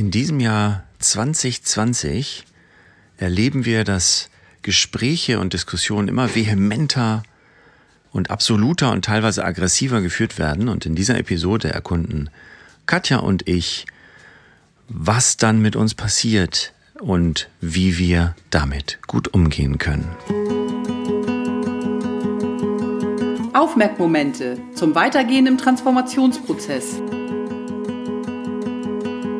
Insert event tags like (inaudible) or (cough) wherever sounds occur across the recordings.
In diesem Jahr 2020 erleben wir, dass Gespräche und Diskussionen immer vehementer und absoluter und teilweise aggressiver geführt werden. Und in dieser Episode erkunden Katja und ich, was dann mit uns passiert und wie wir damit gut umgehen können. Aufmerkmomente zum Weitergehen im Transformationsprozess.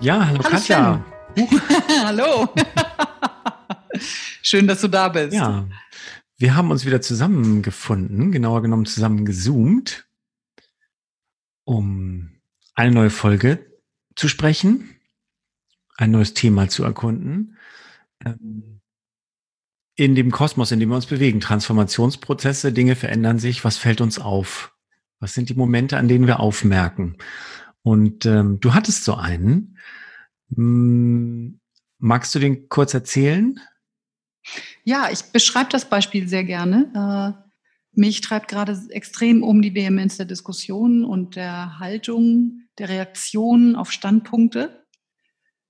Ja, hallo, hallo Katja. (laughs) hallo. (laughs) Schön, dass du da bist. Ja, wir haben uns wieder zusammengefunden, genauer genommen zusammen gezoomt, um eine neue Folge zu sprechen, ein neues Thema zu erkunden. Ähm, in dem Kosmos, in dem wir uns bewegen, Transformationsprozesse, Dinge verändern sich, was fällt uns auf? Was sind die Momente, an denen wir aufmerken? Und ähm, du hattest so einen, hm, magst du den kurz erzählen? Ja, ich beschreibe das Beispiel sehr gerne. Äh, mich treibt gerade extrem um die Vehemenz der Diskussion und der Haltung, der Reaktion auf Standpunkte.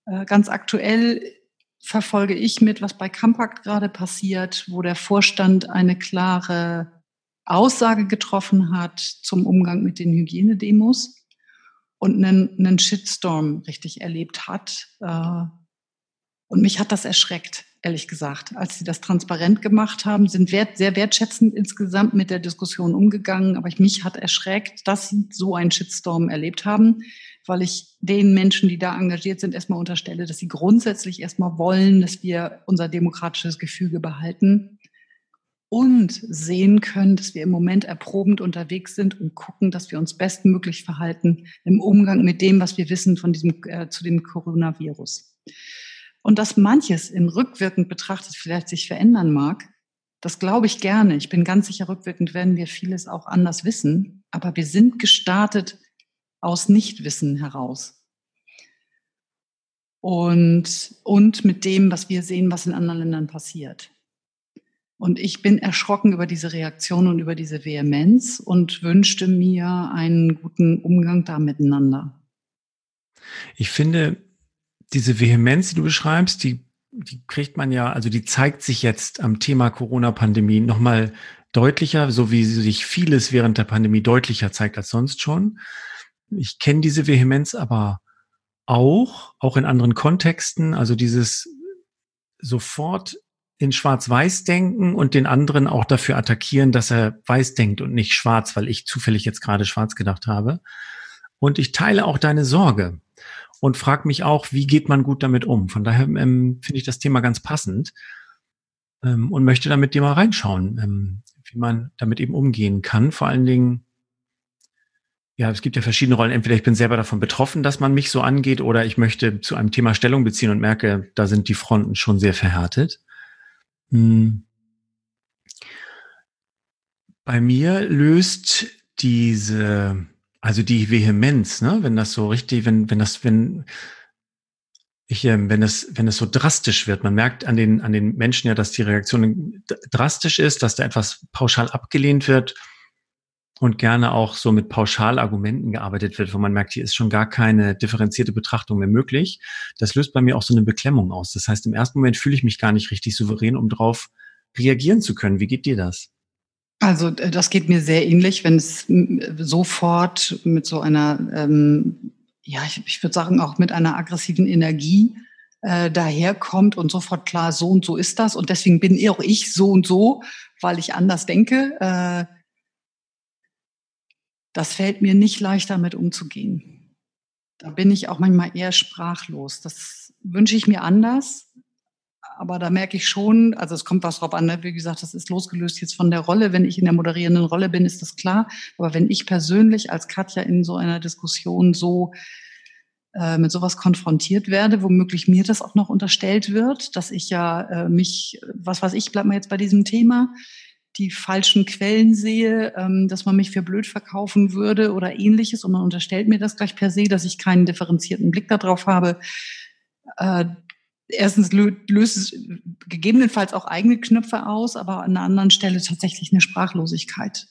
Äh, ganz aktuell verfolge ich mit, was bei Compact gerade passiert, wo der Vorstand eine klare Aussage getroffen hat zum Umgang mit den Hygienedemos und einen, einen Shitstorm richtig erlebt hat. Äh, und mich hat das erschreckt, ehrlich gesagt. Als sie das transparent gemacht haben, sind wert, sehr wertschätzend insgesamt mit der Diskussion umgegangen. Aber mich hat erschreckt, dass sie so einen Shitstorm erlebt haben, weil ich den Menschen, die da engagiert sind, erstmal unterstelle, dass sie grundsätzlich erstmal wollen, dass wir unser demokratisches Gefüge behalten und sehen können, dass wir im Moment erprobend unterwegs sind und gucken, dass wir uns bestmöglich verhalten im Umgang mit dem, was wir wissen von diesem äh, zu dem Coronavirus. Und dass manches im rückwirkend betrachtet vielleicht sich verändern mag, das glaube ich gerne. Ich bin ganz sicher, rückwirkend werden wir vieles auch anders wissen. Aber wir sind gestartet aus Nichtwissen heraus. Und, und mit dem, was wir sehen, was in anderen Ländern passiert. Und ich bin erschrocken über diese Reaktion und über diese Vehemenz und wünschte mir einen guten Umgang da miteinander. Ich finde, diese Vehemenz, die du beschreibst, die, die kriegt man ja, also die zeigt sich jetzt am Thema Corona-Pandemie nochmal deutlicher, so wie sich vieles während der Pandemie deutlicher zeigt als sonst schon. Ich kenne diese Vehemenz aber auch, auch in anderen Kontexten, also dieses sofort in Schwarz-Weiß denken und den anderen auch dafür attackieren, dass er weiß denkt und nicht schwarz, weil ich zufällig jetzt gerade schwarz gedacht habe. Und ich teile auch deine Sorge und frage mich auch, wie geht man gut damit um? Von daher ähm, finde ich das Thema ganz passend ähm, und möchte damit dir mal reinschauen, ähm, wie man damit eben umgehen kann. Vor allen Dingen, ja, es gibt ja verschiedene Rollen. Entweder ich bin selber davon betroffen, dass man mich so angeht, oder ich möchte zu einem Thema Stellung beziehen und merke, da sind die Fronten schon sehr verhärtet. Hm. Bei mir löst diese, also die Vehemenz, ne, wenn das so richtig, wenn, wenn das, wenn, ich, äh, wenn es, wenn es so drastisch wird, man merkt an den, an den Menschen ja, dass die Reaktion drastisch ist, dass da etwas pauschal abgelehnt wird und gerne auch so mit Pauschalargumenten gearbeitet wird, wo man merkt, hier ist schon gar keine differenzierte Betrachtung mehr möglich. Das löst bei mir auch so eine Beklemmung aus. Das heißt, im ersten Moment fühle ich mich gar nicht richtig souverän, um drauf reagieren zu können. Wie geht dir das? Also das geht mir sehr ähnlich, wenn es sofort mit so einer ähm, ja, ich, ich würde sagen, auch mit einer aggressiven Energie äh, daherkommt und sofort klar, so und so ist das. Und deswegen bin auch ich so und so, weil ich anders denke. Äh, das fällt mir nicht leicht, damit umzugehen. Da bin ich auch manchmal eher sprachlos. Das wünsche ich mir anders. Aber da merke ich schon, also es kommt was drauf an, ne? wie gesagt, das ist losgelöst jetzt von der Rolle. Wenn ich in der moderierenden Rolle bin, ist das klar. Aber wenn ich persönlich als Katja in so einer Diskussion so äh, mit sowas konfrontiert werde, womöglich mir das auch noch unterstellt wird, dass ich ja äh, mich, was weiß ich, bleib mal jetzt bei diesem Thema, die falschen Quellen sehe, ähm, dass man mich für blöd verkaufen würde oder ähnliches und man unterstellt mir das gleich per se, dass ich keinen differenzierten Blick darauf habe. Äh, erstens löst es gegebenenfalls auch eigene Knöpfe aus, aber an einer anderen Stelle tatsächlich eine Sprachlosigkeit.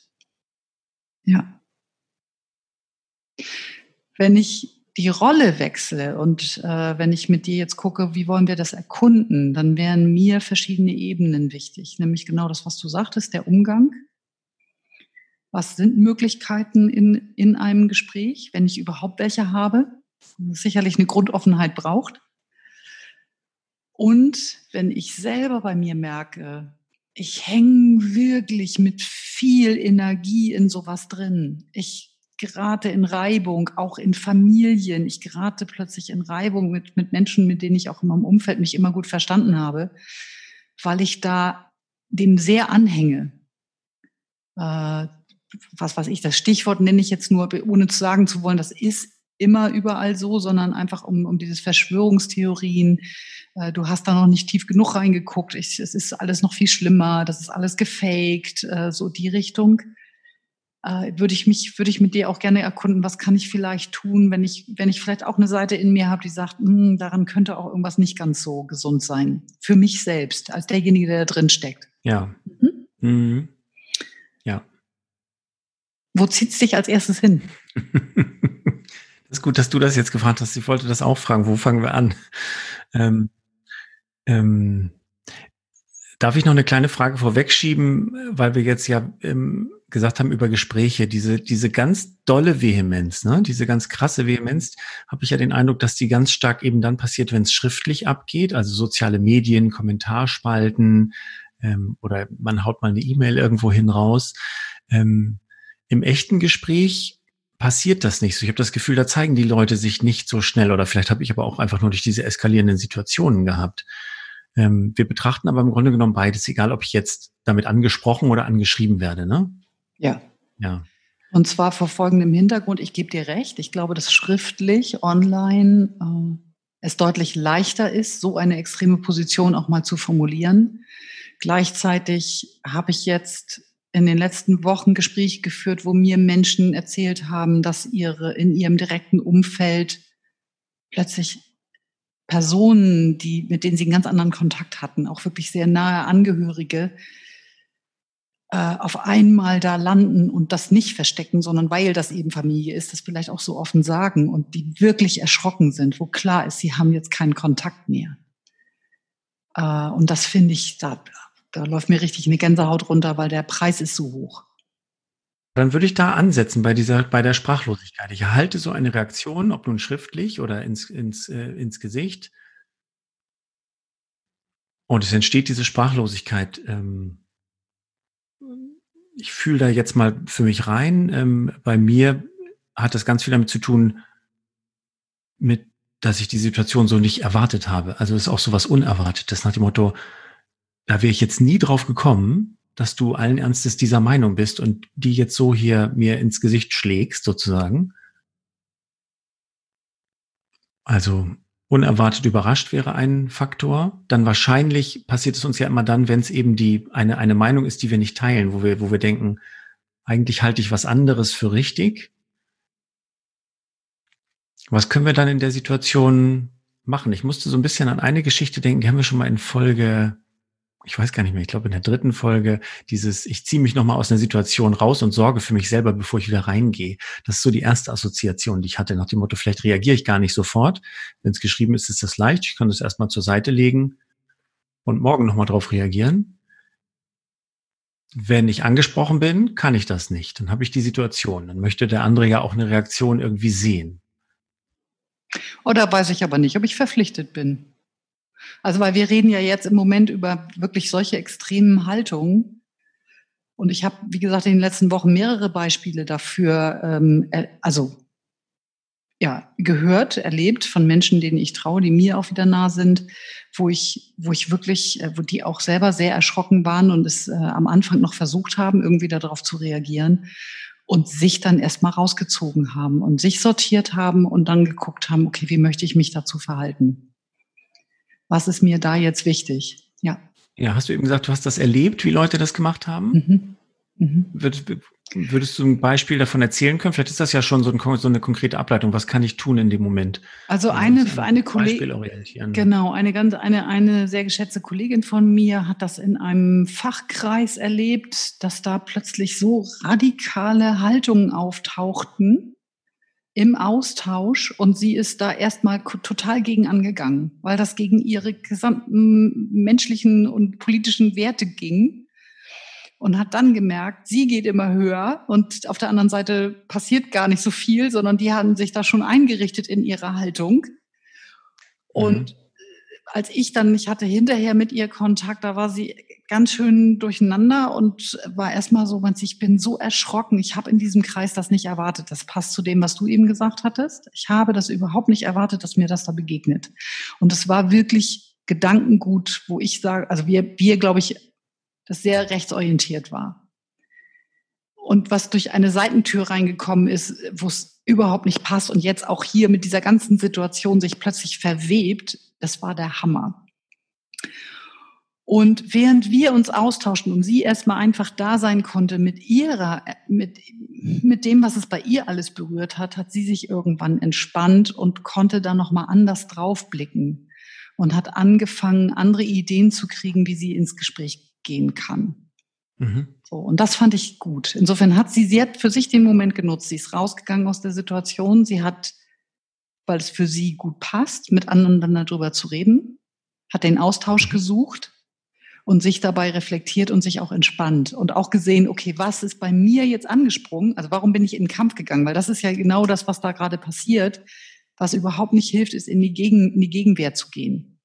Ja. Wenn ich die Rolle wechsle und äh, wenn ich mit dir jetzt gucke, wie wollen wir das erkunden, dann wären mir verschiedene Ebenen wichtig, nämlich genau das, was du sagtest, der Umgang. Was sind Möglichkeiten in, in einem Gespräch, wenn ich überhaupt welche habe? Sicherlich eine Grundoffenheit braucht. Und wenn ich selber bei mir merke, ich hänge wirklich mit viel Energie in sowas drin. Ich gerate in Reibung, auch in Familien. Ich gerate plötzlich in Reibung mit, mit Menschen, mit denen ich auch in meinem Umfeld mich immer gut verstanden habe, weil ich da dem sehr anhänge. Äh, was weiß ich, das Stichwort nenne ich jetzt nur, ohne zu sagen zu wollen, das ist immer überall so, sondern einfach um, um dieses Verschwörungstheorien. Äh, du hast da noch nicht tief genug reingeguckt. Ich, es ist alles noch viel schlimmer. Das ist alles gefaked. Äh, so die Richtung äh, würde ich mich, würde ich mit dir auch gerne erkunden, was kann ich vielleicht tun, wenn ich, wenn ich vielleicht auch eine Seite in mir habe, die sagt, hm, daran könnte auch irgendwas nicht ganz so gesund sein. Für mich selbst, als derjenige, der da drin steckt. Ja. Mhm. Mhm. Ja. Wo zieht es dich als erstes hin? (laughs) das ist gut, dass du das jetzt gefragt hast. Ich wollte das auch fragen. Wo fangen wir an? Ähm, ähm, Darf ich noch eine kleine Frage vorwegschieben, weil wir jetzt ja ähm, gesagt haben über Gespräche, diese, diese ganz dolle Vehemenz, ne, diese ganz krasse Vehemenz, habe ich ja den Eindruck, dass die ganz stark eben dann passiert, wenn es schriftlich abgeht, also soziale Medien, Kommentarspalten ähm, oder man haut mal eine E-Mail irgendwo hin raus. Ähm, Im echten Gespräch passiert das nicht so. Ich habe das Gefühl, da zeigen die Leute sich nicht so schnell oder vielleicht habe ich aber auch einfach nur durch diese eskalierenden Situationen gehabt. Ähm, wir betrachten aber im Grunde genommen beides, egal ob ich jetzt damit angesprochen oder angeschrieben werde, ne? Ja. Ja. Und zwar vor folgendem Hintergrund, ich gebe dir recht, ich glaube, dass schriftlich, online äh, es deutlich leichter ist, so eine extreme Position auch mal zu formulieren. Gleichzeitig habe ich jetzt in den letzten Wochen Gespräche geführt, wo mir Menschen erzählt haben, dass ihre in ihrem direkten Umfeld plötzlich Personen, die, mit denen sie einen ganz anderen Kontakt hatten, auch wirklich sehr nahe Angehörige, äh, auf einmal da landen und das nicht verstecken, sondern weil das eben Familie ist, das vielleicht auch so offen sagen und die wirklich erschrocken sind, wo klar ist, sie haben jetzt keinen Kontakt mehr. Äh, und das finde ich, da, da läuft mir richtig eine Gänsehaut runter, weil der Preis ist so hoch. Dann würde ich da ansetzen bei dieser, bei der Sprachlosigkeit. Ich erhalte so eine Reaktion, ob nun schriftlich oder ins, ins, äh, ins Gesicht. Und es entsteht diese Sprachlosigkeit. Ähm, ich fühle da jetzt mal für mich rein. Ähm, bei mir hat das ganz viel damit zu tun, mit, dass ich die Situation so nicht erwartet habe. Also ist auch so was Unerwartetes nach dem Motto, da wäre ich jetzt nie drauf gekommen, dass du allen Ernstes dieser Meinung bist und die jetzt so hier mir ins Gesicht schlägst, sozusagen. Also unerwartet überrascht wäre ein Faktor. Dann wahrscheinlich passiert es uns ja immer dann, wenn es eben die eine, eine Meinung ist, die wir nicht teilen, wo wir, wo wir denken, eigentlich halte ich was anderes für richtig. Was können wir dann in der Situation machen? Ich musste so ein bisschen an eine Geschichte denken, die haben wir schon mal in Folge ich weiß gar nicht mehr, ich glaube in der dritten Folge, dieses, ich ziehe mich nochmal aus einer Situation raus und sorge für mich selber, bevor ich wieder reingehe. Das ist so die erste Assoziation, die ich hatte, nach dem Motto, vielleicht reagiere ich gar nicht sofort. Wenn es geschrieben ist, ist das leicht. Ich kann das erstmal zur Seite legen und morgen nochmal drauf reagieren. Wenn ich angesprochen bin, kann ich das nicht. Dann habe ich die Situation. Dann möchte der andere ja auch eine Reaktion irgendwie sehen. Oder weiß ich aber nicht, ob ich verpflichtet bin. Also, weil wir reden ja jetzt im Moment über wirklich solche extremen Haltungen. Und ich habe, wie gesagt, in den letzten Wochen mehrere Beispiele dafür, ähm, also ja, gehört, erlebt von Menschen, denen ich traue, die mir auch wieder nah sind, wo ich, wo ich wirklich, äh, wo die auch selber sehr erschrocken waren und es äh, am Anfang noch versucht haben, irgendwie darauf zu reagieren und sich dann erstmal rausgezogen haben und sich sortiert haben und dann geguckt haben, okay, wie möchte ich mich dazu verhalten? Was ist mir da jetzt wichtig? Ja. Ja, hast du eben gesagt, du hast das erlebt, wie Leute das gemacht haben? Mhm. Mhm. Würdest du ein Beispiel davon erzählen können? Vielleicht ist das ja schon so, ein, so eine konkrete Ableitung. Was kann ich tun in dem Moment? Also eine, eine Kollegin, genau, eine ganz, eine, eine sehr geschätzte Kollegin von mir hat das in einem Fachkreis erlebt, dass da plötzlich so radikale Haltungen auftauchten im Austausch und sie ist da erstmal total gegen angegangen, weil das gegen ihre gesamten menschlichen und politischen Werte ging und hat dann gemerkt, sie geht immer höher und auf der anderen Seite passiert gar nicht so viel, sondern die haben sich da schon eingerichtet in ihrer Haltung. Und mhm. Als ich dann, ich hatte hinterher mit ihr Kontakt, da war sie ganz schön durcheinander und war erstmal so, ich bin so erschrocken, ich habe in diesem Kreis das nicht erwartet. Das passt zu dem, was du eben gesagt hattest. Ich habe das überhaupt nicht erwartet, dass mir das da begegnet. Und es war wirklich Gedankengut, wo ich sage, also wir, wir glaube ich, das sehr rechtsorientiert war. Und was durch eine Seitentür reingekommen ist, wo es überhaupt nicht passt und jetzt auch hier mit dieser ganzen Situation sich plötzlich verwebt, das war der Hammer. Und während wir uns austauschen und sie erstmal einfach da sein konnte mit ihrer, mit, mit dem, was es bei ihr alles berührt hat, hat sie sich irgendwann entspannt und konnte da nochmal anders draufblicken und hat angefangen, andere Ideen zu kriegen, wie sie ins Gespräch gehen kann. Mhm. So, und das fand ich gut. Insofern hat sie, sie hat für sich den Moment genutzt. Sie ist rausgegangen aus der Situation. Sie hat, weil es für sie gut passt, mit anderen darüber zu reden, hat den Austausch gesucht und sich dabei reflektiert und sich auch entspannt und auch gesehen, okay, was ist bei mir jetzt angesprungen? Also warum bin ich in den Kampf gegangen? Weil das ist ja genau das, was da gerade passiert. Was überhaupt nicht hilft, ist in die, Gegen, in die Gegenwehr zu gehen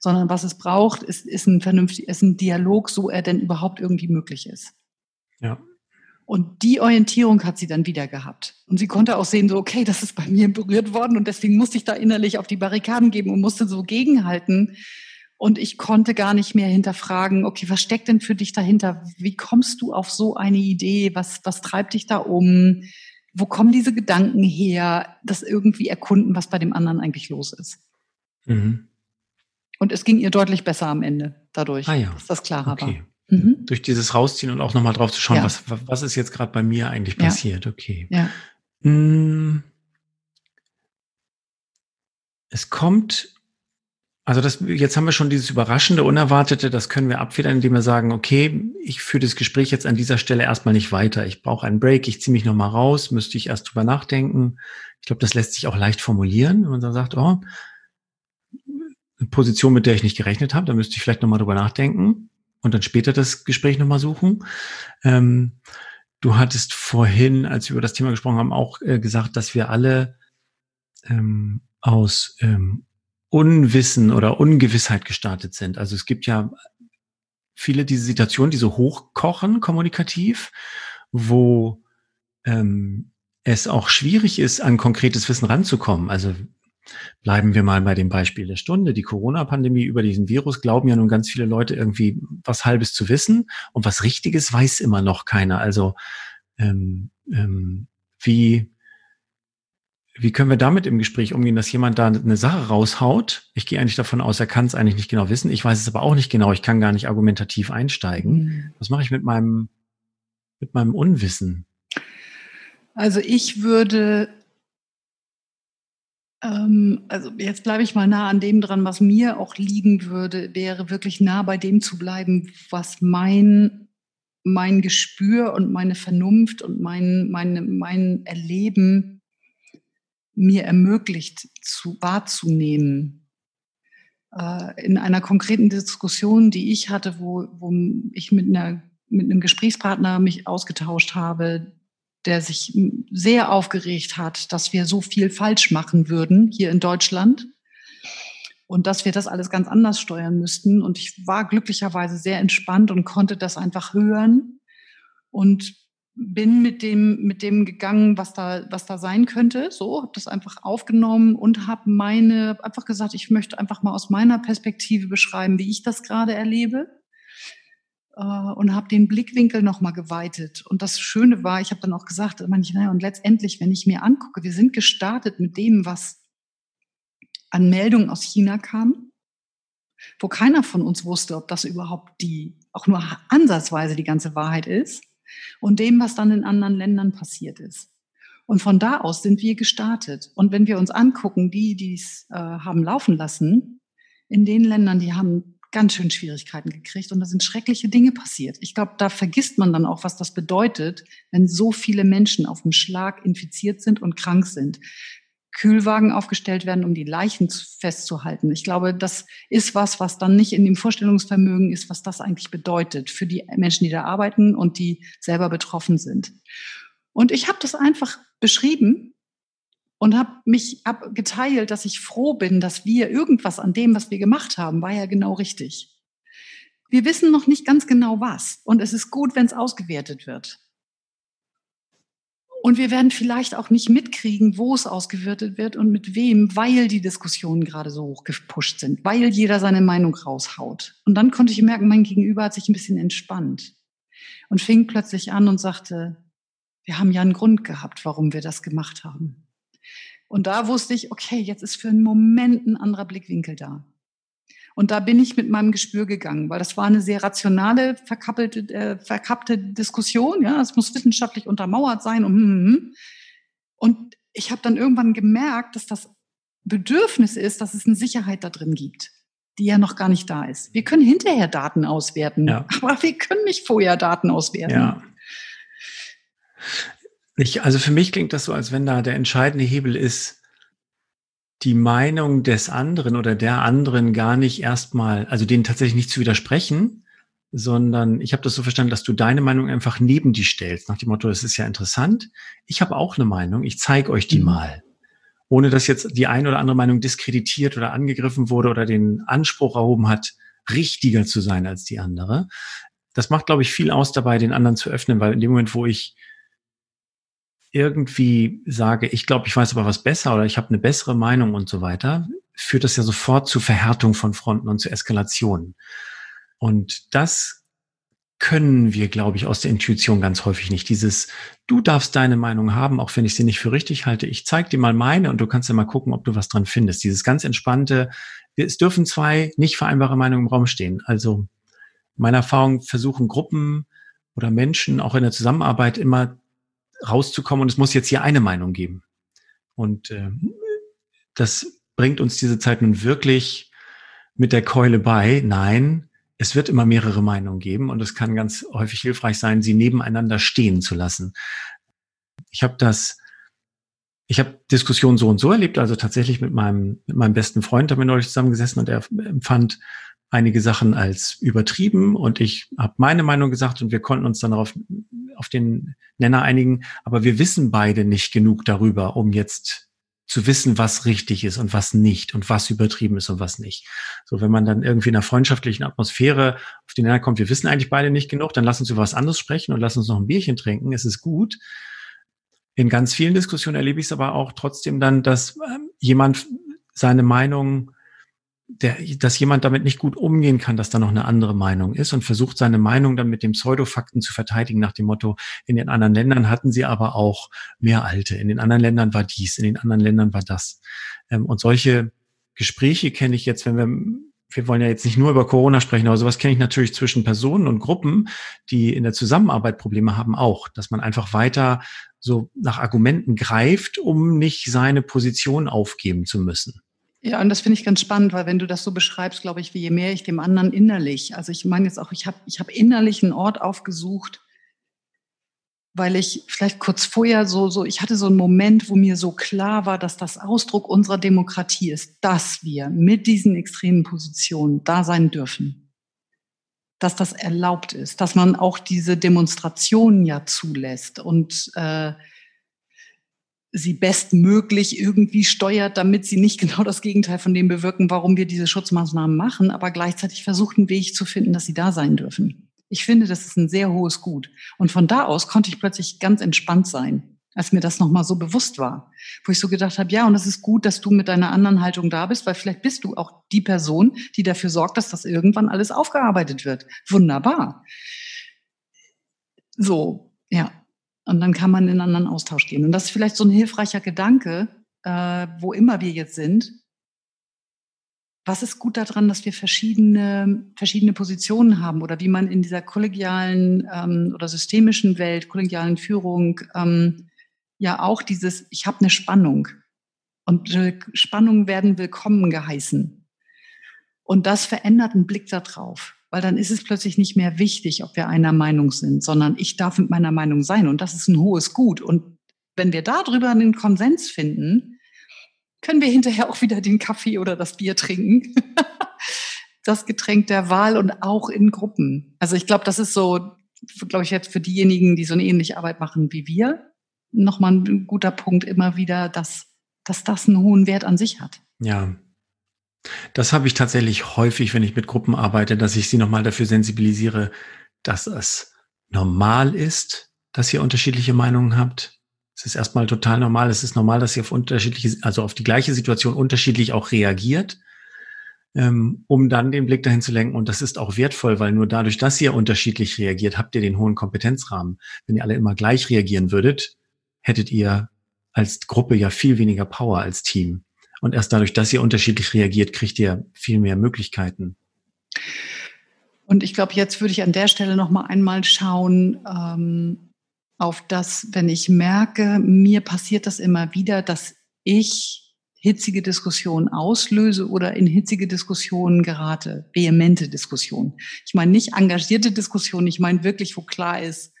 sondern was es braucht, ist, ist ein vernünftig, ist ein Dialog, so er denn überhaupt irgendwie möglich ist. Ja. Und die Orientierung hat sie dann wieder gehabt. Und sie konnte auch sehen, so, okay, das ist bei mir berührt worden und deswegen musste ich da innerlich auf die Barrikaden geben und musste so gegenhalten. Und ich konnte gar nicht mehr hinterfragen, okay, was steckt denn für dich dahinter? Wie kommst du auf so eine Idee? Was, was treibt dich da um? Wo kommen diese Gedanken her? Das irgendwie erkunden, was bei dem anderen eigentlich los ist. Mhm. Und es ging ihr deutlich besser am Ende dadurch, ah, ja. dass das klarer okay. war. Mhm. Durch dieses Rausziehen und auch nochmal drauf zu schauen, ja. was, was ist jetzt gerade bei mir eigentlich passiert. Ja. Okay. Ja. Hm. Es kommt, also das, jetzt haben wir schon dieses Überraschende, Unerwartete, das können wir abfedern, indem wir sagen, okay, ich führe das Gespräch jetzt an dieser Stelle erstmal nicht weiter. Ich brauche einen Break, ich ziehe mich nochmal raus, müsste ich erst drüber nachdenken. Ich glaube, das lässt sich auch leicht formulieren, wenn man dann sagt, oh, Position, mit der ich nicht gerechnet habe. Da müsste ich vielleicht nochmal drüber nachdenken und dann später das Gespräch nochmal suchen. Ähm, du hattest vorhin, als wir über das Thema gesprochen haben, auch äh, gesagt, dass wir alle ähm, aus ähm, Unwissen oder Ungewissheit gestartet sind. Also es gibt ja viele diese Situationen, die so hochkochen kommunikativ, wo ähm, es auch schwierig ist, an konkretes Wissen ranzukommen. Also Bleiben wir mal bei dem Beispiel der Stunde. Die Corona-Pandemie über diesen Virus glauben ja nun ganz viele Leute irgendwie was Halbes zu wissen und was Richtiges weiß immer noch keiner. Also ähm, ähm, wie, wie können wir damit im Gespräch umgehen, dass jemand da eine Sache raushaut? Ich gehe eigentlich davon aus, er kann es eigentlich nicht genau wissen. Ich weiß es aber auch nicht genau. Ich kann gar nicht argumentativ einsteigen. Mhm. Was mache ich mit meinem, mit meinem Unwissen? Also ich würde also jetzt bleibe ich mal nah an dem dran, was mir auch liegen würde, wäre wirklich nah bei dem zu bleiben, was mein, mein Gespür und meine Vernunft und mein, meine, mein Erleben mir ermöglicht zu, wahrzunehmen. Äh, in einer konkreten Diskussion, die ich hatte, wo, wo ich mit, einer, mit einem Gesprächspartner mich ausgetauscht habe, der sich sehr aufgeregt hat, dass wir so viel falsch machen würden hier in Deutschland und dass wir das alles ganz anders steuern müssten. Und ich war glücklicherweise sehr entspannt und konnte das einfach hören und bin mit dem, mit dem gegangen, was da, was da sein könnte. So, habe das einfach aufgenommen und habe meine, einfach gesagt, ich möchte einfach mal aus meiner Perspektive beschreiben, wie ich das gerade erlebe und habe den Blickwinkel nochmal geweitet. Und das Schöne war, ich habe dann auch gesagt, und letztendlich, wenn ich mir angucke, wir sind gestartet mit dem, was an Meldungen aus China kamen, wo keiner von uns wusste, ob das überhaupt die, auch nur ansatzweise die ganze Wahrheit ist, und dem, was dann in anderen Ländern passiert ist. Und von da aus sind wir gestartet. Und wenn wir uns angucken, die, die es äh, haben laufen lassen, in den Ländern, die haben ganz schön Schwierigkeiten gekriegt und da sind schreckliche Dinge passiert. Ich glaube, da vergisst man dann auch, was das bedeutet, wenn so viele Menschen auf dem Schlag infiziert sind und krank sind. Kühlwagen aufgestellt werden, um die Leichen festzuhalten. Ich glaube, das ist was, was dann nicht in dem Vorstellungsvermögen ist, was das eigentlich bedeutet für die Menschen, die da arbeiten und die selber betroffen sind. Und ich habe das einfach beschrieben und habe mich hab geteilt, dass ich froh bin, dass wir irgendwas an dem, was wir gemacht haben, war ja genau richtig. Wir wissen noch nicht ganz genau was und es ist gut, wenn es ausgewertet wird. Und wir werden vielleicht auch nicht mitkriegen, wo es ausgewertet wird und mit wem, weil die Diskussionen gerade so hoch gepusht sind, weil jeder seine Meinung raushaut. Und dann konnte ich merken, mein Gegenüber hat sich ein bisschen entspannt und fing plötzlich an und sagte, wir haben ja einen Grund gehabt, warum wir das gemacht haben. Und da wusste ich, okay, jetzt ist für einen Moment ein anderer Blickwinkel da. Und da bin ich mit meinem Gespür gegangen, weil das war eine sehr rationale, verkappelte, äh, verkappte Diskussion. Ja, es muss wissenschaftlich untermauert sein. Und, hm, hm, hm. und ich habe dann irgendwann gemerkt, dass das Bedürfnis ist, dass es eine Sicherheit da drin gibt, die ja noch gar nicht da ist. Wir können hinterher Daten auswerten, ja. (laughs) aber wir können nicht vorher Daten auswerten. Ja. Ich, also für mich klingt das so, als wenn da der entscheidende Hebel ist, die Meinung des anderen oder der anderen gar nicht erstmal, also denen tatsächlich nicht zu widersprechen, sondern ich habe das so verstanden, dass du deine Meinung einfach neben die stellst, nach dem Motto, das ist ja interessant. Ich habe auch eine Meinung, ich zeige euch die mhm. mal. Ohne dass jetzt die eine oder andere Meinung diskreditiert oder angegriffen wurde oder den Anspruch erhoben hat, richtiger zu sein als die andere. Das macht, glaube ich, viel aus dabei, den anderen zu öffnen, weil in dem Moment, wo ich irgendwie sage, ich glaube, ich weiß aber was besser oder ich habe eine bessere Meinung und so weiter, führt das ja sofort zu Verhärtung von Fronten und zu Eskalationen. Und das können wir, glaube ich, aus der Intuition ganz häufig nicht. Dieses, du darfst deine Meinung haben, auch wenn ich sie nicht für richtig halte. Ich zeig dir mal meine und du kannst ja mal gucken, ob du was dran findest. Dieses ganz entspannte, es dürfen zwei nicht vereinbare Meinungen im Raum stehen. Also meiner Erfahrung versuchen Gruppen oder Menschen auch in der Zusammenarbeit immer rauszukommen und es muss jetzt hier eine Meinung geben. Und äh, das bringt uns diese Zeit nun wirklich mit der Keule bei. Nein, es wird immer mehrere Meinungen geben und es kann ganz häufig hilfreich sein, sie nebeneinander stehen zu lassen. Ich habe das, ich habe Diskussionen so und so erlebt, also tatsächlich mit meinem, mit meinem besten Freund haben wir neulich zusammengesessen und er empfand einige Sachen als übertrieben und ich habe meine Meinung gesagt und wir konnten uns dann darauf auf den Nenner einigen, aber wir wissen beide nicht genug darüber, um jetzt zu wissen, was richtig ist und was nicht und was übertrieben ist und was nicht. So, wenn man dann irgendwie in einer freundschaftlichen Atmosphäre auf den Nenner kommt, wir wissen eigentlich beide nicht genug, dann lass uns über was anderes sprechen und lass uns noch ein Bierchen trinken. Es ist gut. In ganz vielen Diskussionen erlebe ich es aber auch trotzdem dann, dass ähm, jemand seine Meinung der, dass jemand damit nicht gut umgehen kann, dass da noch eine andere Meinung ist und versucht seine Meinung dann mit dem Pseudofakten zu verteidigen nach dem Motto, in den anderen Ländern hatten sie aber auch mehr Alte, in den anderen Ländern war dies, in den anderen Ländern war das. Ähm, und solche Gespräche kenne ich jetzt, wenn wir, wir wollen ja jetzt nicht nur über Corona sprechen, aber sowas kenne ich natürlich zwischen Personen und Gruppen, die in der Zusammenarbeit Probleme haben auch, dass man einfach weiter so nach Argumenten greift, um nicht seine Position aufgeben zu müssen. Ja, und das finde ich ganz spannend, weil wenn du das so beschreibst, glaube ich, wie je mehr ich dem anderen innerlich, also ich meine jetzt auch, ich habe ich hab innerlich einen Ort aufgesucht, weil ich vielleicht kurz vorher so, so, ich hatte so einen Moment, wo mir so klar war, dass das Ausdruck unserer Demokratie ist, dass wir mit diesen extremen Positionen da sein dürfen. dass das erlaubt ist, dass man auch diese Demonstrationen ja zulässt und äh, sie bestmöglich irgendwie steuert, damit sie nicht (laughs) genau das Gegenteil von dem bewirken, warum wir diese Schutzmaßnahmen machen, aber gleichzeitig versucht, einen Weg zu finden, dass sie da sein dürfen. Ich finde, das ist ein sehr hohes Gut. Und von da aus konnte ich plötzlich ganz entspannt sein, als mir das nochmal so bewusst war. Wo ich so gedacht habe, ja, und es ist gut, dass du mit deiner anderen Haltung da bist, weil vielleicht bist du auch die Person, die dafür sorgt, dass das irgendwann alles aufgearbeitet wird. Wunderbar. So, ja. Und dann kann man in einen anderen Austausch gehen. Und das ist vielleicht so ein hilfreicher Gedanke, äh, wo immer wir jetzt sind. Was ist gut daran, dass wir verschiedene, verschiedene Positionen haben oder wie man in dieser kollegialen ähm, oder systemischen Welt, kollegialen Führung, ähm, ja auch dieses, ich habe eine Spannung und äh, Spannungen werden willkommen geheißen. Und das verändert einen Blick darauf weil dann ist es plötzlich nicht mehr wichtig, ob wir einer Meinung sind, sondern ich darf mit meiner Meinung sein und das ist ein hohes Gut. Und wenn wir darüber einen Konsens finden, können wir hinterher auch wieder den Kaffee oder das Bier trinken. (laughs) das Getränk der Wahl und auch in Gruppen. Also ich glaube, das ist so, glaube ich, jetzt für diejenigen, die so eine ähnliche Arbeit machen wie wir, nochmal ein guter Punkt immer wieder, dass, dass das einen hohen Wert an sich hat. Ja, das habe ich tatsächlich häufig, wenn ich mit Gruppen arbeite, dass ich sie nochmal dafür sensibilisiere, dass es normal ist, dass ihr unterschiedliche Meinungen habt. Es ist erstmal total normal. Es ist normal, dass ihr auf unterschiedliche, also auf die gleiche Situation unterschiedlich auch reagiert, ähm, um dann den Blick dahin zu lenken. Und das ist auch wertvoll, weil nur dadurch, dass ihr unterschiedlich reagiert, habt ihr den hohen Kompetenzrahmen. Wenn ihr alle immer gleich reagieren würdet, hättet ihr als Gruppe ja viel weniger Power als Team. Und erst dadurch, dass ihr unterschiedlich reagiert, kriegt ihr viel mehr Möglichkeiten. Und ich glaube, jetzt würde ich an der Stelle noch mal einmal schauen ähm, auf das, wenn ich merke, mir passiert das immer wieder, dass ich hitzige Diskussionen auslöse oder in hitzige Diskussionen gerate, vehemente Diskussionen. Ich meine nicht engagierte Diskussionen, ich meine wirklich, wo klar ist,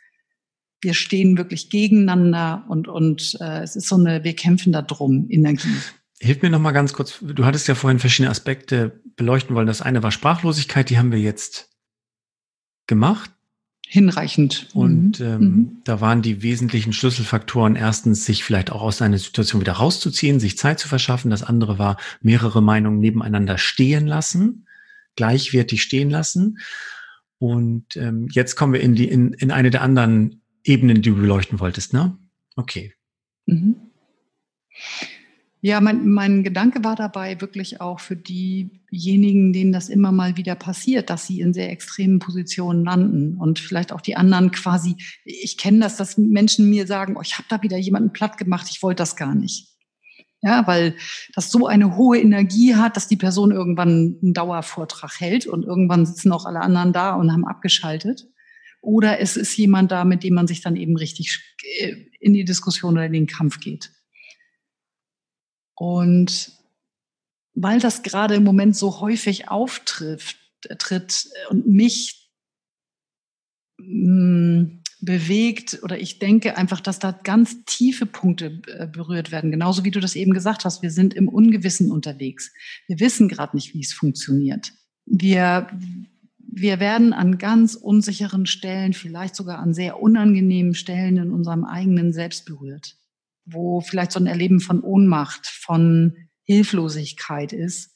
wir stehen wirklich gegeneinander und, und äh, es ist so eine, wir kämpfen da drum, Energie. Hilf mir noch mal ganz kurz. Du hattest ja vorhin verschiedene Aspekte beleuchten wollen. Das eine war Sprachlosigkeit, die haben wir jetzt gemacht. Hinreichend. Und mhm. ähm, mhm. da waren die wesentlichen Schlüsselfaktoren erstens, sich vielleicht auch aus einer Situation wieder rauszuziehen, sich Zeit zu verschaffen. Das andere war, mehrere Meinungen nebeneinander stehen lassen, gleichwertig stehen lassen. Und ähm, jetzt kommen wir in, die, in, in eine der anderen Ebenen, die du beleuchten wolltest, ne? Okay. Mhm. Ja, mein, mein Gedanke war dabei wirklich auch für diejenigen, denen das immer mal wieder passiert, dass sie in sehr extremen Positionen landen und vielleicht auch die anderen quasi, ich kenne das, dass Menschen mir sagen, oh, ich habe da wieder jemanden platt gemacht, ich wollte das gar nicht. Ja, weil das so eine hohe Energie hat, dass die Person irgendwann einen Dauervortrag hält und irgendwann sitzen auch alle anderen da und haben abgeschaltet. Oder es ist jemand da, mit dem man sich dann eben richtig äh, in die Diskussion oder in den Kampf geht. Und weil das gerade im Moment so häufig auftritt tritt und mich mm, bewegt oder ich denke einfach, dass da ganz tiefe Punkte äh, berührt werden. Genauso wie du das eben gesagt hast, wir sind im Ungewissen unterwegs. Wir wissen gerade nicht, wie es funktioniert. Wir, wir werden an ganz unsicheren Stellen, vielleicht sogar an sehr unangenehmen Stellen in unserem eigenen Selbst berührt wo vielleicht so ein Erleben von Ohnmacht, von Hilflosigkeit ist,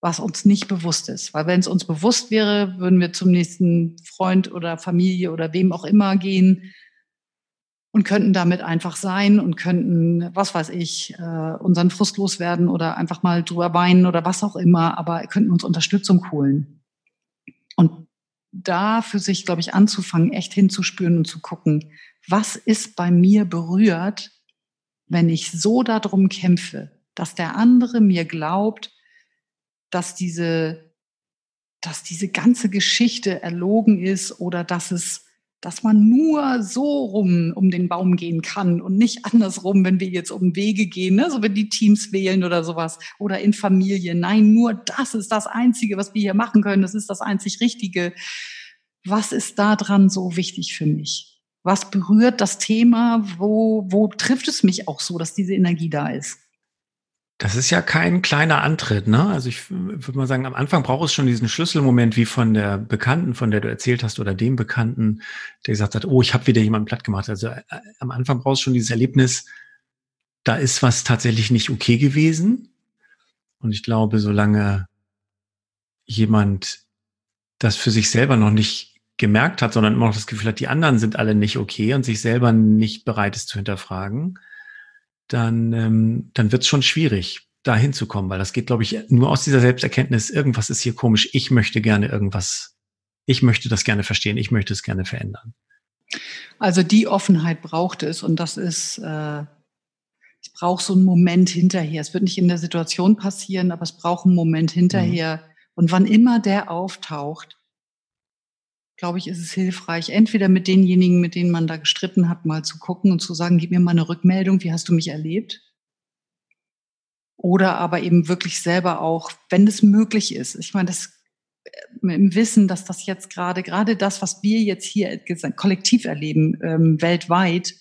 was uns nicht bewusst ist. Weil wenn es uns bewusst wäre, würden wir zum nächsten Freund oder Familie oder wem auch immer gehen und könnten damit einfach sein und könnten, was weiß ich, äh, unseren Frust loswerden oder einfach mal drüber weinen oder was auch immer, aber könnten uns Unterstützung holen. Und da für sich, glaube ich, anzufangen, echt hinzuspüren und zu gucken, was ist bei mir berührt, wenn ich so darum kämpfe, dass der andere mir glaubt, dass diese, dass diese ganze Geschichte erlogen ist oder dass es, dass man nur so rum um den Baum gehen kann und nicht andersrum, wenn wir jetzt um Wege gehen, ne? so wenn die Teams wählen oder sowas oder in Familien. Nein, nur das ist das Einzige, was wir hier machen können. Das ist das einzig Richtige. Was ist da dran so wichtig für mich? was berührt das Thema, wo, wo trifft es mich auch so, dass diese Energie da ist? Das ist ja kein kleiner Antritt, ne? Also ich würde mal sagen, am Anfang braucht es schon diesen Schlüsselmoment, wie von der Bekannten, von der du erzählt hast, oder dem Bekannten, der gesagt hat, oh, ich habe wieder jemanden platt gemacht. Also äh, am Anfang brauchst du schon dieses Erlebnis, da ist was tatsächlich nicht okay gewesen. Und ich glaube, solange jemand das für sich selber noch nicht gemerkt hat, sondern immer noch das Gefühl hat, die anderen sind alle nicht okay und sich selber nicht bereit ist zu hinterfragen, dann, ähm, dann wird es schon schwierig, da hinzukommen, weil das geht, glaube ich, nur aus dieser Selbsterkenntnis, irgendwas ist hier komisch, ich möchte gerne irgendwas, ich möchte das gerne verstehen, ich möchte es gerne verändern. Also die Offenheit braucht es und das ist, äh, es braucht so einen Moment hinterher. Es wird nicht in der Situation passieren, aber es braucht einen Moment hinterher. Mhm. Und wann immer der auftaucht, glaube ich, ist es hilfreich, entweder mit denjenigen, mit denen man da gestritten hat, mal zu gucken und zu sagen, gib mir mal eine Rückmeldung, wie hast du mich erlebt? Oder aber eben wirklich selber auch, wenn es möglich ist. Ich meine, das äh, im Wissen, dass das jetzt gerade, gerade das, was wir jetzt hier kollektiv erleben, ähm, weltweit,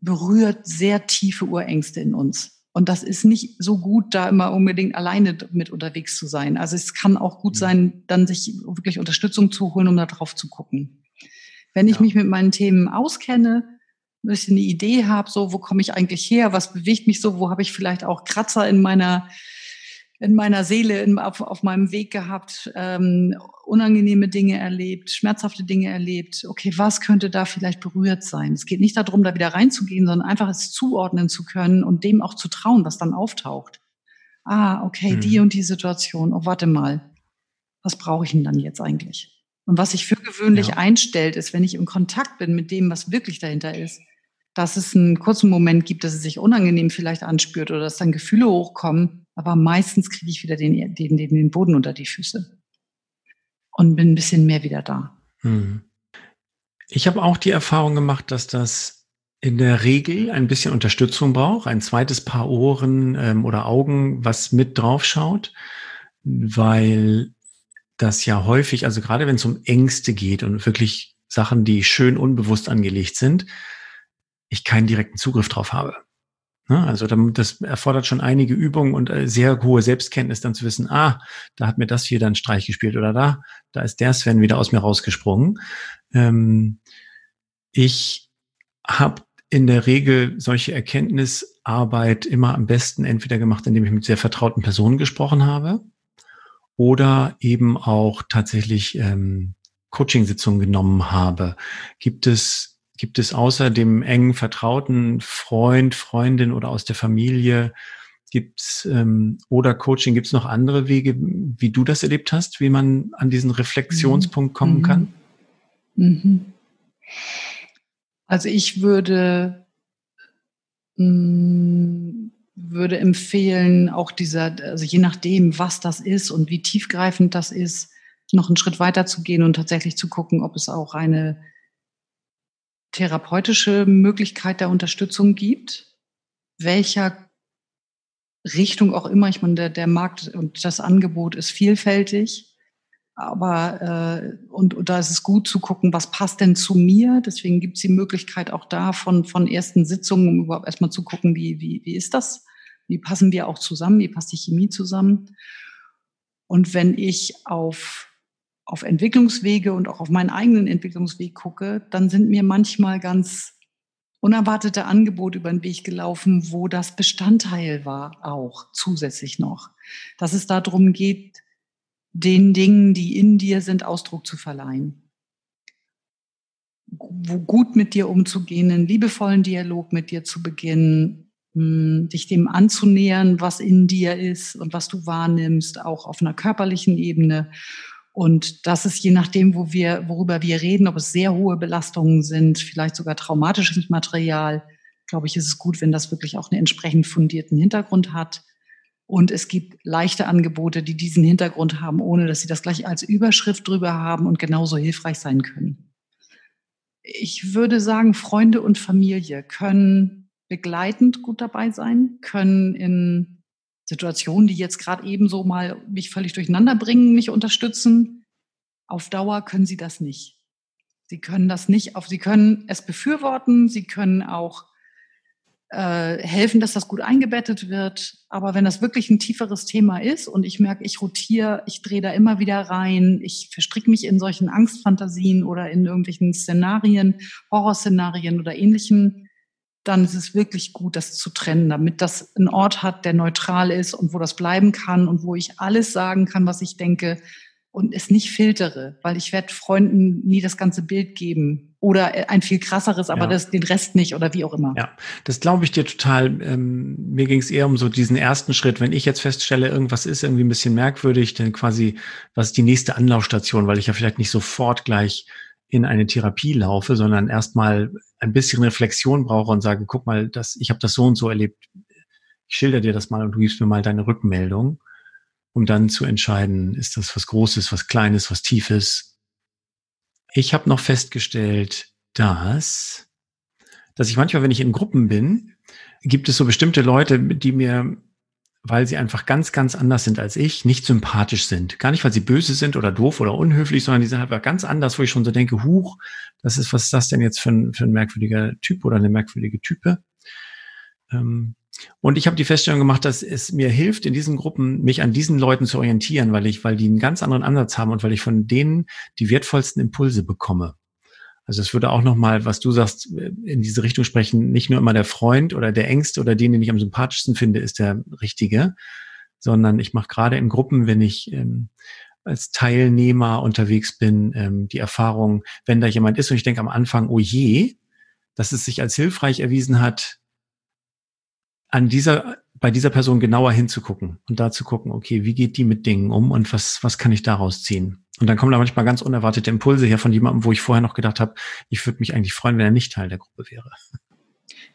berührt sehr tiefe Urängste in uns. Und das ist nicht so gut, da immer unbedingt alleine mit unterwegs zu sein. Also es kann auch gut sein, dann sich wirklich Unterstützung zu holen, um da drauf zu gucken. Wenn ich ja. mich mit meinen Themen auskenne, ein bisschen eine Idee habe, so wo komme ich eigentlich her, was bewegt mich so, wo habe ich vielleicht auch Kratzer in meiner in meiner Seele in, auf, auf meinem Weg gehabt, ähm, unangenehme Dinge erlebt, schmerzhafte Dinge erlebt. Okay, was könnte da vielleicht berührt sein? Es geht nicht darum, da wieder reinzugehen, sondern einfach es zuordnen zu können und dem auch zu trauen, was dann auftaucht. Ah, okay, mhm. die und die Situation. Oh, warte mal. Was brauche ich denn dann jetzt eigentlich? Und was sich für gewöhnlich ja. einstellt, ist, wenn ich im Kontakt bin mit dem, was wirklich dahinter ist, dass es einen kurzen Moment gibt, dass es sich unangenehm vielleicht anspürt oder dass dann Gefühle hochkommen, aber meistens kriege ich wieder den, den, den, den Boden unter die Füße und bin ein bisschen mehr wieder da. Hm. Ich habe auch die Erfahrung gemacht, dass das in der Regel ein bisschen Unterstützung braucht, ein zweites Paar Ohren ähm, oder Augen, was mit drauf schaut, weil das ja häufig, also gerade wenn es um Ängste geht und wirklich Sachen, die schön unbewusst angelegt sind, ich keinen direkten Zugriff drauf habe. Ne? Also das erfordert schon einige Übungen und äh, sehr hohe Selbstkenntnis, dann zu wissen, ah, da hat mir das hier dann Streich gespielt oder da, da ist der Sven wieder aus mir rausgesprungen. Ähm, ich habe in der Regel solche Erkenntnisarbeit immer am besten entweder gemacht, indem ich mit sehr vertrauten Personen gesprochen habe oder eben auch tatsächlich ähm, Coaching-Sitzungen genommen habe. Gibt es Gibt es außer dem engen, vertrauten Freund, Freundin oder aus der Familie, gibt's ähm, oder Coaching, gibt es noch andere Wege, wie du das erlebt hast, wie man an diesen Reflexionspunkt kommen mhm. kann? Mhm. Also ich würde, mh, mm, würde empfehlen, auch dieser, also je nachdem, was das ist und wie tiefgreifend das ist, noch einen Schritt weiter zu gehen und tatsächlich zu gucken, ob es auch eine therapeutische Möglichkeit der Unterstützung gibt, welcher Richtung auch immer. Ich meine, der, der Markt und das Angebot ist vielfältig. Aber äh, und, und da ist es gut zu gucken, was passt denn zu mir. Deswegen gibt es die Möglichkeit auch da von, von ersten Sitzungen, um überhaupt erstmal zu gucken, wie, wie, wie ist das? Wie passen wir auch zusammen? Wie passt die Chemie zusammen? Und wenn ich auf auf Entwicklungswege und auch auf meinen eigenen Entwicklungsweg gucke, dann sind mir manchmal ganz unerwartete Angebote über den Weg gelaufen, wo das Bestandteil war, auch zusätzlich noch. Dass es darum geht, den Dingen, die in dir sind, Ausdruck zu verleihen. Wo gut mit dir umzugehen, einen liebevollen Dialog mit dir zu beginnen, hm, dich dem anzunähern, was in dir ist und was du wahrnimmst, auch auf einer körperlichen Ebene und das ist je nachdem, wo wir, worüber wir reden, ob es sehr hohe Belastungen sind, vielleicht sogar traumatisches Material, glaube ich, ist es gut, wenn das wirklich auch einen entsprechend fundierten Hintergrund hat. Und es gibt leichte Angebote, die diesen Hintergrund haben, ohne dass sie das gleich als Überschrift drüber haben und genauso hilfreich sein können. Ich würde sagen, Freunde und Familie können begleitend gut dabei sein, können in Situationen, die jetzt gerade eben so mal mich völlig durcheinander bringen, mich unterstützen. Auf Dauer können sie das nicht. Sie können das nicht auf, sie können es befürworten, sie können auch äh, helfen, dass das gut eingebettet wird. Aber wenn das wirklich ein tieferes Thema ist und ich merke, ich rotiere, ich drehe da immer wieder rein, ich verstricke mich in solchen Angstfantasien oder in irgendwelchen Szenarien, Horrorszenarien oder ähnlichem, dann ist es wirklich gut, das zu trennen, damit das einen Ort hat, der neutral ist und wo das bleiben kann und wo ich alles sagen kann, was ich denke und es nicht filtere, weil ich werde Freunden nie das ganze Bild geben oder ein viel krasseres, aber ja. das, den Rest nicht oder wie auch immer. Ja, das glaube ich dir total. Ähm, mir ging es eher um so diesen ersten Schritt. Wenn ich jetzt feststelle, irgendwas ist irgendwie ein bisschen merkwürdig, dann quasi, was ist die nächste Anlaufstation, weil ich ja vielleicht nicht sofort gleich in eine Therapie laufe, sondern erstmal ein bisschen Reflexion brauche und sage, guck mal, das, ich habe das so und so erlebt. Ich schilder dir das mal und du gibst mir mal deine Rückmeldung um dann zu entscheiden, ist das was Großes, was Kleines, was Tiefes. Ich habe noch festgestellt, dass, dass ich manchmal, wenn ich in Gruppen bin, gibt es so bestimmte Leute, die mir, weil sie einfach ganz, ganz anders sind als ich, nicht sympathisch sind. Gar nicht, weil sie böse sind oder doof oder unhöflich, sondern die sind einfach ganz anders, wo ich schon so denke, huch, das ist, was ist das denn jetzt für ein, für ein merkwürdiger Typ oder eine merkwürdige Type? Ähm, und ich habe die Feststellung gemacht, dass es mir hilft, in diesen Gruppen mich an diesen Leuten zu orientieren, weil ich, weil die einen ganz anderen Ansatz haben und weil ich von denen die wertvollsten Impulse bekomme. Also es würde auch nochmal, was du sagst, in diese Richtung sprechen, nicht nur immer der Freund oder der Ängste oder den, den ich am sympathischsten finde, ist der Richtige, sondern ich mache gerade in Gruppen, wenn ich ähm, als Teilnehmer unterwegs bin, ähm, die Erfahrung, wenn da jemand ist und ich denke am Anfang, oh je, dass es sich als hilfreich erwiesen hat, an dieser, bei dieser Person genauer hinzugucken und da zu gucken, okay, wie geht die mit Dingen um und was, was kann ich daraus ziehen? Und dann kommen da manchmal ganz unerwartete Impulse her von jemandem, wo ich vorher noch gedacht habe, ich würde mich eigentlich freuen, wenn er nicht Teil der Gruppe wäre.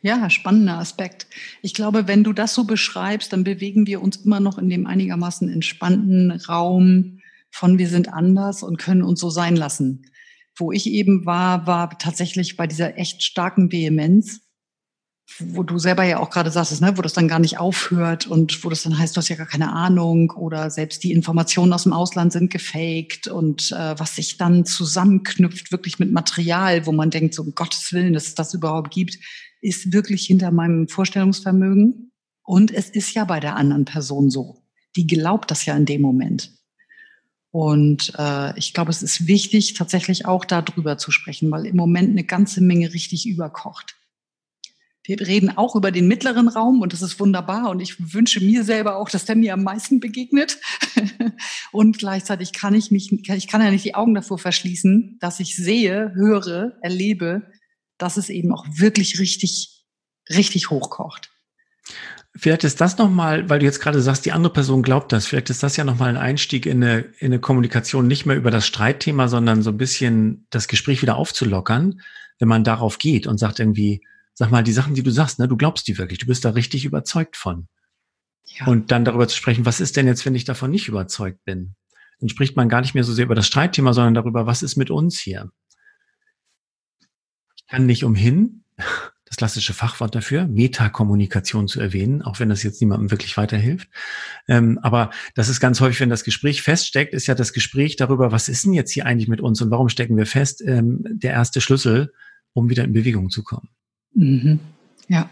Ja, spannender Aspekt. Ich glaube, wenn du das so beschreibst, dann bewegen wir uns immer noch in dem einigermaßen entspannten Raum von wir sind anders und können uns so sein lassen. Wo ich eben war, war tatsächlich bei dieser echt starken Vehemenz wo du selber ja auch gerade sagst, ne, wo das dann gar nicht aufhört und wo das dann heißt, du hast ja gar keine Ahnung oder selbst die Informationen aus dem Ausland sind gefaked und äh, was sich dann zusammenknüpft, wirklich mit Material, wo man denkt, so um Gottes Willen, dass es das überhaupt gibt, ist wirklich hinter meinem Vorstellungsvermögen. Und es ist ja bei der anderen Person so. Die glaubt das ja in dem Moment. Und äh, ich glaube, es ist wichtig, tatsächlich auch darüber zu sprechen, weil im Moment eine ganze Menge richtig überkocht. Wir reden auch über den mittleren Raum und das ist wunderbar und ich wünsche mir selber auch, dass der mir am meisten begegnet. (laughs) und gleichzeitig kann ich mich, ich kann ja nicht die Augen davor verschließen, dass ich sehe, höre, erlebe, dass es eben auch wirklich richtig, richtig hochkocht. Vielleicht ist das nochmal, weil du jetzt gerade sagst, die andere Person glaubt das, vielleicht ist das ja nochmal ein Einstieg in eine, in eine Kommunikation, nicht mehr über das Streitthema, sondern so ein bisschen das Gespräch wieder aufzulockern, wenn man darauf geht und sagt irgendwie, sag mal, die Sachen, die du sagst, ne, du glaubst die wirklich, du bist da richtig überzeugt von. Ja. Und dann darüber zu sprechen, was ist denn jetzt, wenn ich davon nicht überzeugt bin? Dann spricht man gar nicht mehr so sehr über das Streitthema, sondern darüber, was ist mit uns hier? Ich kann nicht umhin, (laughs) das klassische Fachwort dafür, Metakommunikation zu erwähnen, auch wenn das jetzt niemandem wirklich weiterhilft. Ähm, aber das ist ganz häufig, wenn das Gespräch feststeckt, ist ja das Gespräch darüber, was ist denn jetzt hier eigentlich mit uns und warum stecken wir fest, ähm, der erste Schlüssel, um wieder in Bewegung zu kommen. Mhm. Ja.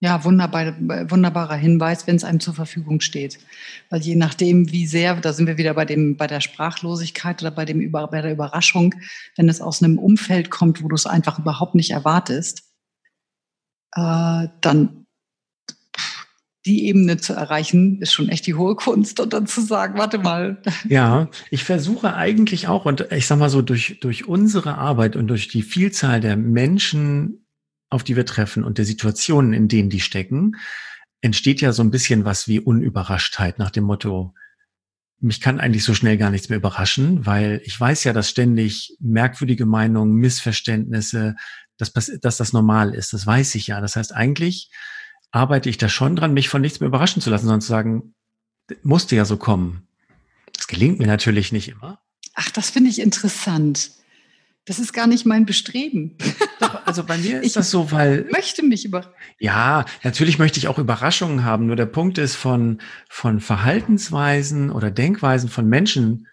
Ja, wunderbar, wunderbarer Hinweis, wenn es einem zur Verfügung steht. Weil je nachdem, wie sehr, da sind wir wieder bei dem, bei der Sprachlosigkeit oder bei dem, bei der Überraschung, wenn es aus einem Umfeld kommt, wo du es einfach überhaupt nicht erwartest, äh, dann die Ebene zu erreichen, ist schon echt die hohe Kunst. Und dann zu sagen, warte mal. Ja, ich versuche eigentlich auch, und ich sag mal so, durch, durch unsere Arbeit und durch die Vielzahl der Menschen, auf die wir treffen und der Situationen, in denen die stecken, entsteht ja so ein bisschen was wie Unüberraschtheit nach dem Motto, mich kann eigentlich so schnell gar nichts mehr überraschen, weil ich weiß ja, dass ständig merkwürdige Meinungen, Missverständnisse, dass, dass das normal ist. Das weiß ich ja. Das heißt, eigentlich arbeite ich da schon dran, mich von nichts mehr überraschen zu lassen, sondern zu sagen, musste ja so kommen. Das gelingt mir natürlich nicht immer. Ach, das finde ich interessant. Das ist gar nicht mein Bestreben. Doch, also bei mir (laughs) ist ich das so, weil. möchte mich über. Ja, natürlich möchte ich auch Überraschungen haben. Nur der Punkt ist von, von Verhaltensweisen oder Denkweisen von Menschen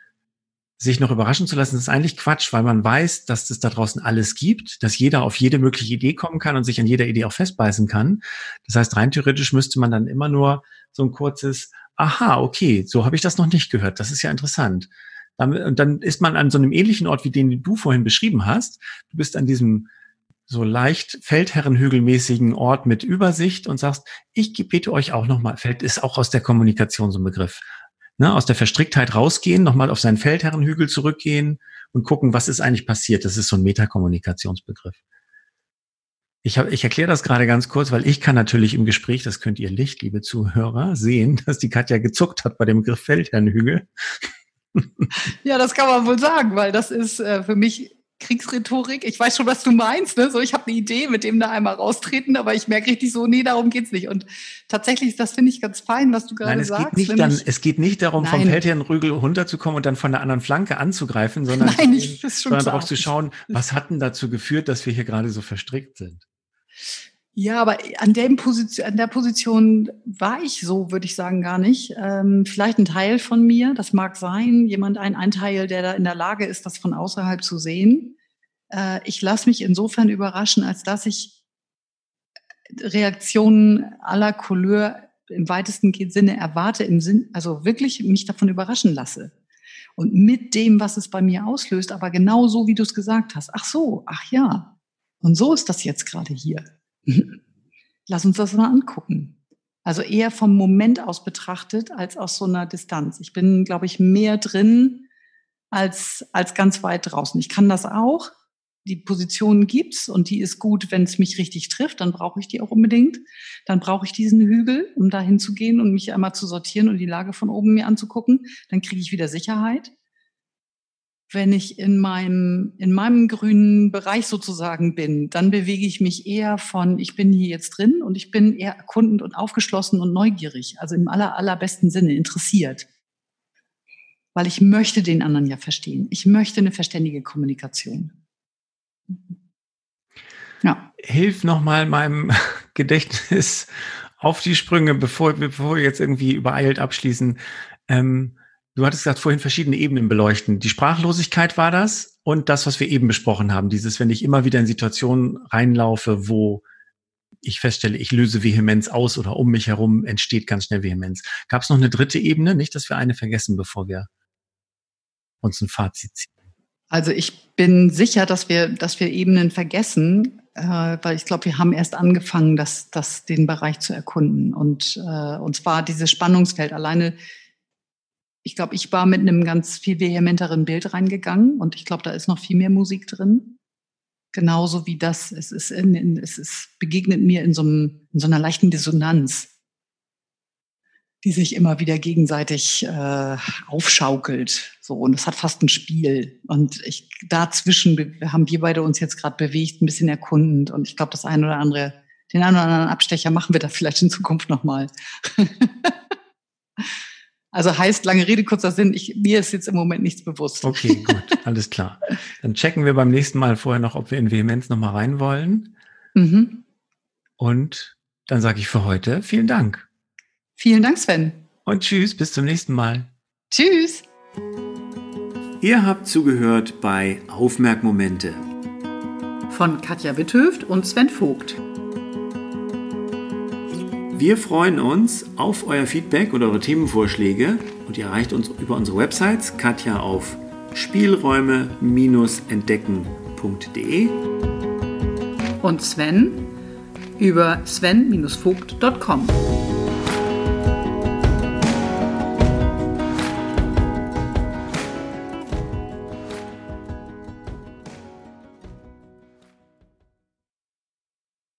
sich noch überraschen zu lassen, ist eigentlich Quatsch, weil man weiß, dass es da draußen alles gibt, dass jeder auf jede mögliche Idee kommen kann und sich an jeder Idee auch festbeißen kann. Das heißt, rein theoretisch müsste man dann immer nur so ein kurzes, aha, okay, so habe ich das noch nicht gehört. Das ist ja interessant. Und dann ist man an so einem ähnlichen Ort, wie den du vorhin beschrieben hast. Du bist an diesem so leicht Feldherrenhügelmäßigen Ort mit Übersicht und sagst, ich biete euch auch nochmal, Feld ist auch aus der Kommunikation so ein Begriff, ne, aus der Verstricktheit rausgehen, nochmal auf seinen Feldherrenhügel zurückgehen und gucken, was ist eigentlich passiert. Das ist so ein Metakommunikationsbegriff. Ich, ich erkläre das gerade ganz kurz, weil ich kann natürlich im Gespräch, das könnt ihr Licht, liebe Zuhörer, sehen, (laughs) dass die Katja gezuckt hat bei dem Begriff Feldherrenhügel. Ja, das kann man wohl sagen, weil das ist äh, für mich Kriegsrhetorik. Ich weiß schon, was du meinst. Ne? So, ich habe eine Idee, mit dem da einmal raustreten, aber ich merke richtig so, nee, darum geht's nicht. Und tatsächlich, das finde ich ganz fein, was du gerade es sagst. Geht nicht dann, es geht nicht darum, Nein. vom Feldherrenrügel runterzukommen und dann von der anderen Flanke anzugreifen, sondern, (laughs) Nein, ich, sondern darauf zu schauen, was hat denn dazu geführt, dass wir hier gerade so verstrickt sind. Ja, aber an, dem Position, an der Position war ich so, würde ich sagen, gar nicht. Ähm, vielleicht ein Teil von mir, das mag sein, jemand, ein, ein Teil, der da in der Lage ist, das von außerhalb zu sehen. Äh, ich lasse mich insofern überraschen, als dass ich Reaktionen aller Couleur im weitesten Sinne erwarte, im Sinn, also wirklich mich davon überraschen lasse. Und mit dem, was es bei mir auslöst, aber genau so, wie du es gesagt hast. Ach so, ach ja. Und so ist das jetzt gerade hier. (laughs) Lass uns das mal angucken. Also eher vom Moment aus betrachtet als aus so einer Distanz. Ich bin, glaube ich, mehr drin als, als ganz weit draußen. Ich kann das auch. Die Position gibt's und die ist gut, wenn es mich richtig trifft, dann brauche ich die auch unbedingt. Dann brauche ich diesen Hügel, um dahin zu gehen und mich einmal zu sortieren und die Lage von oben mir anzugucken. Dann kriege ich wieder Sicherheit wenn ich in meinem, in meinem grünen Bereich sozusagen bin, dann bewege ich mich eher von, ich bin hier jetzt drin und ich bin eher erkundend und aufgeschlossen und neugierig, also im aller, allerbesten Sinne interessiert. Weil ich möchte den anderen ja verstehen. Ich möchte eine verständige Kommunikation. Ja. Hilf nochmal meinem (laughs) Gedächtnis auf die Sprünge, bevor, bevor wir jetzt irgendwie übereilt abschließen. Ähm, Du hattest gesagt, vorhin verschiedene Ebenen beleuchten. Die Sprachlosigkeit war das und das, was wir eben besprochen haben. Dieses, wenn ich immer wieder in Situationen reinlaufe, wo ich feststelle, ich löse Vehemenz aus oder um mich herum entsteht ganz schnell Vehemenz. Gab es noch eine dritte Ebene? Nicht, dass wir eine vergessen, bevor wir uns ein Fazit ziehen. Also ich bin sicher, dass wir, dass wir Ebenen vergessen, äh, weil ich glaube, wir haben erst angefangen, das, das, den Bereich zu erkunden. Und, äh, und zwar dieses Spannungsfeld. Alleine ich glaube, ich war mit einem ganz viel vehementeren Bild reingegangen und ich glaube, da ist noch viel mehr Musik drin. Genauso wie das, es ist, in, in, es ist begegnet mir in so, einem, in so einer leichten Dissonanz, die sich immer wieder gegenseitig äh, aufschaukelt. So, und es hat fast ein Spiel. Und ich dazwischen haben wir beide uns jetzt gerade bewegt, ein bisschen erkundend. Und ich glaube, das eine oder andere, den einen oder anderen Abstecher machen wir da vielleicht in Zukunft nochmal. (laughs) Also heißt, lange Rede, kurzer Sinn, ich, mir ist jetzt im Moment nichts bewusst. Okay, gut, alles klar. (laughs) Dann checken wir beim nächsten Mal vorher noch, ob wir in Vehemenz nochmal rein wollen. Mhm. Und dann sage ich für heute vielen Dank. Vielen Dank, Sven. Und tschüss, bis zum nächsten Mal. Tschüss. Ihr habt zugehört bei Aufmerkmomente von Katja Witthöft und Sven Vogt. Wir freuen uns auf euer Feedback und eure Themenvorschläge und ihr erreicht uns über unsere Websites Katja auf spielräume-entdecken.de und Sven über sven-vogt.com.